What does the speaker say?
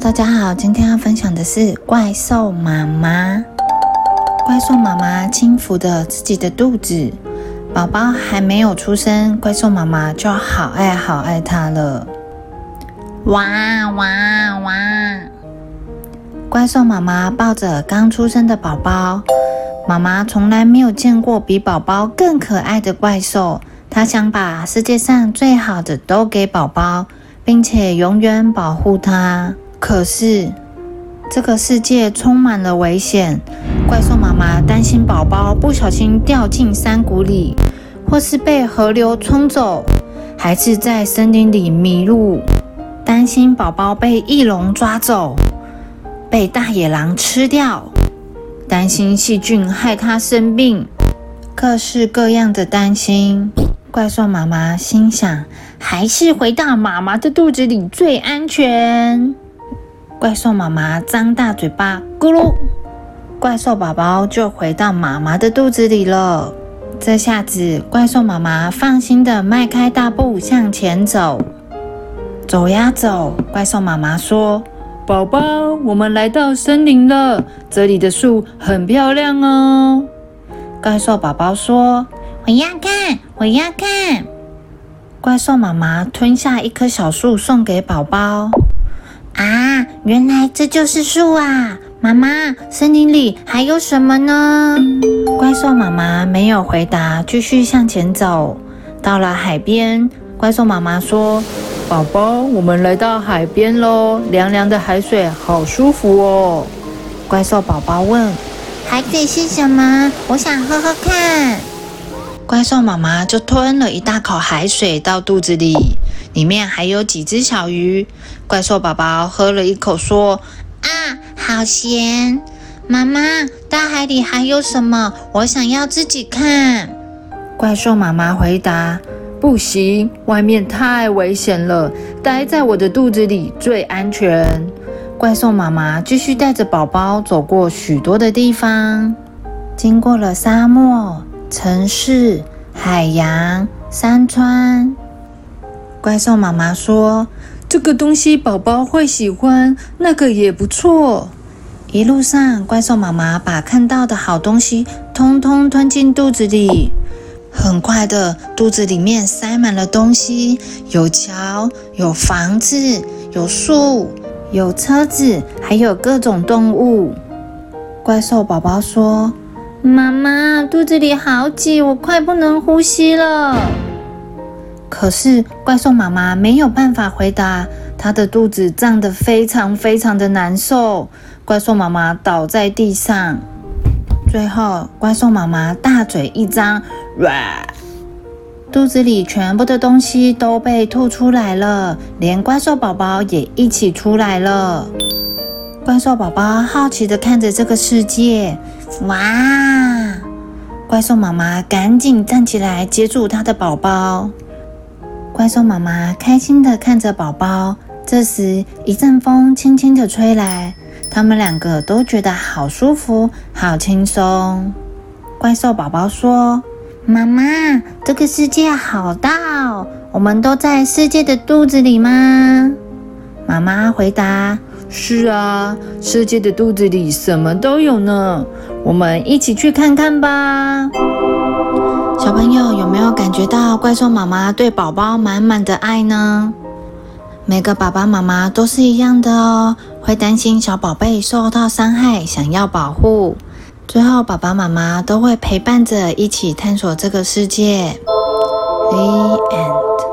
大家好，今天要分享的是怪兽妈妈。怪兽妈妈轻抚着自己的肚子，宝宝还没有出生，怪兽妈妈就好爱好爱它了。哇哇哇！怪兽妈妈抱着刚出生的宝宝，妈妈从来没有见过比宝宝更可爱的怪兽。她想把世界上最好的都给宝宝，并且永远保护他。可是，这个世界充满了危险。怪兽妈妈担心宝宝不小心掉进山谷里，或是被河流冲走，还是在森林里迷路。担心宝宝被翼龙抓走，被大野狼吃掉。担心细菌害他生病，各式各样的担心。怪兽妈妈心想：还是回到妈妈的肚子里最安全。怪兽妈妈张大嘴巴，咕噜，怪兽宝宝就回到妈妈的肚子里了。这下子，怪兽妈妈放心的迈开大步向前走。走呀走，怪兽妈妈说：“宝宝，我们来到森林了，这里的树很漂亮哦。”怪兽宝宝说：“我要看，我要看。”怪兽妈妈吞下一棵小树，送给宝宝。啊，原来这就是树啊！妈妈，森林里还有什么呢？怪兽妈妈没有回答，继续向前走。到了海边，怪兽妈妈说：“宝宝，我们来到海边喽，凉凉的海水好舒服哦。”怪兽宝宝问：“海水是什么？我想喝喝看。”怪兽妈妈就吞了一大口海水到肚子里。里面还有几只小鱼，怪兽宝宝喝了一口，说：“啊，好咸！妈妈，大海里还有什么？我想要自己看。”怪兽妈妈回答：“不行，外面太危险了，待在我的肚子里最安全。”怪兽妈妈继续带着宝宝走过许多的地方，经过了沙漠、城市、海洋、山川。怪兽妈妈说：“这个东西宝宝会喜欢，那个也不错。”一路上，怪兽妈妈把看到的好东西通通吞进肚子里。很快的，肚子里面塞满了东西：有桥，有房子，有树，有车子，还有各种动物。怪兽宝宝说：“妈妈，肚子里好挤，我快不能呼吸了。”可是怪兽妈妈没有办法回答，她的肚子胀得非常非常的难受。怪兽妈妈倒在地上，最后怪兽妈妈大嘴一张，哇！肚子里全部的东西都被吐出来了，连怪兽宝宝也一起出来了。怪兽宝宝好奇的看着这个世界，哇！怪兽妈妈赶紧站起来接住她的宝宝。怪兽妈妈开心的看着宝宝。这时，一阵风轻轻的吹来，他们两个都觉得好舒服、好轻松。怪兽宝宝说：“妈妈，这个世界好大哦，我们都在世界的肚子里吗？”妈妈回答：“是啊，世界的肚子里什么都有呢，我们一起去看看吧。”小朋友有没有感觉到怪兽妈妈对宝宝满满的爱呢？每个爸爸妈妈都是一样的哦，会担心小宝贝受到伤害，想要保护。最后，爸爸妈妈都会陪伴着一起探索这个世界。The end.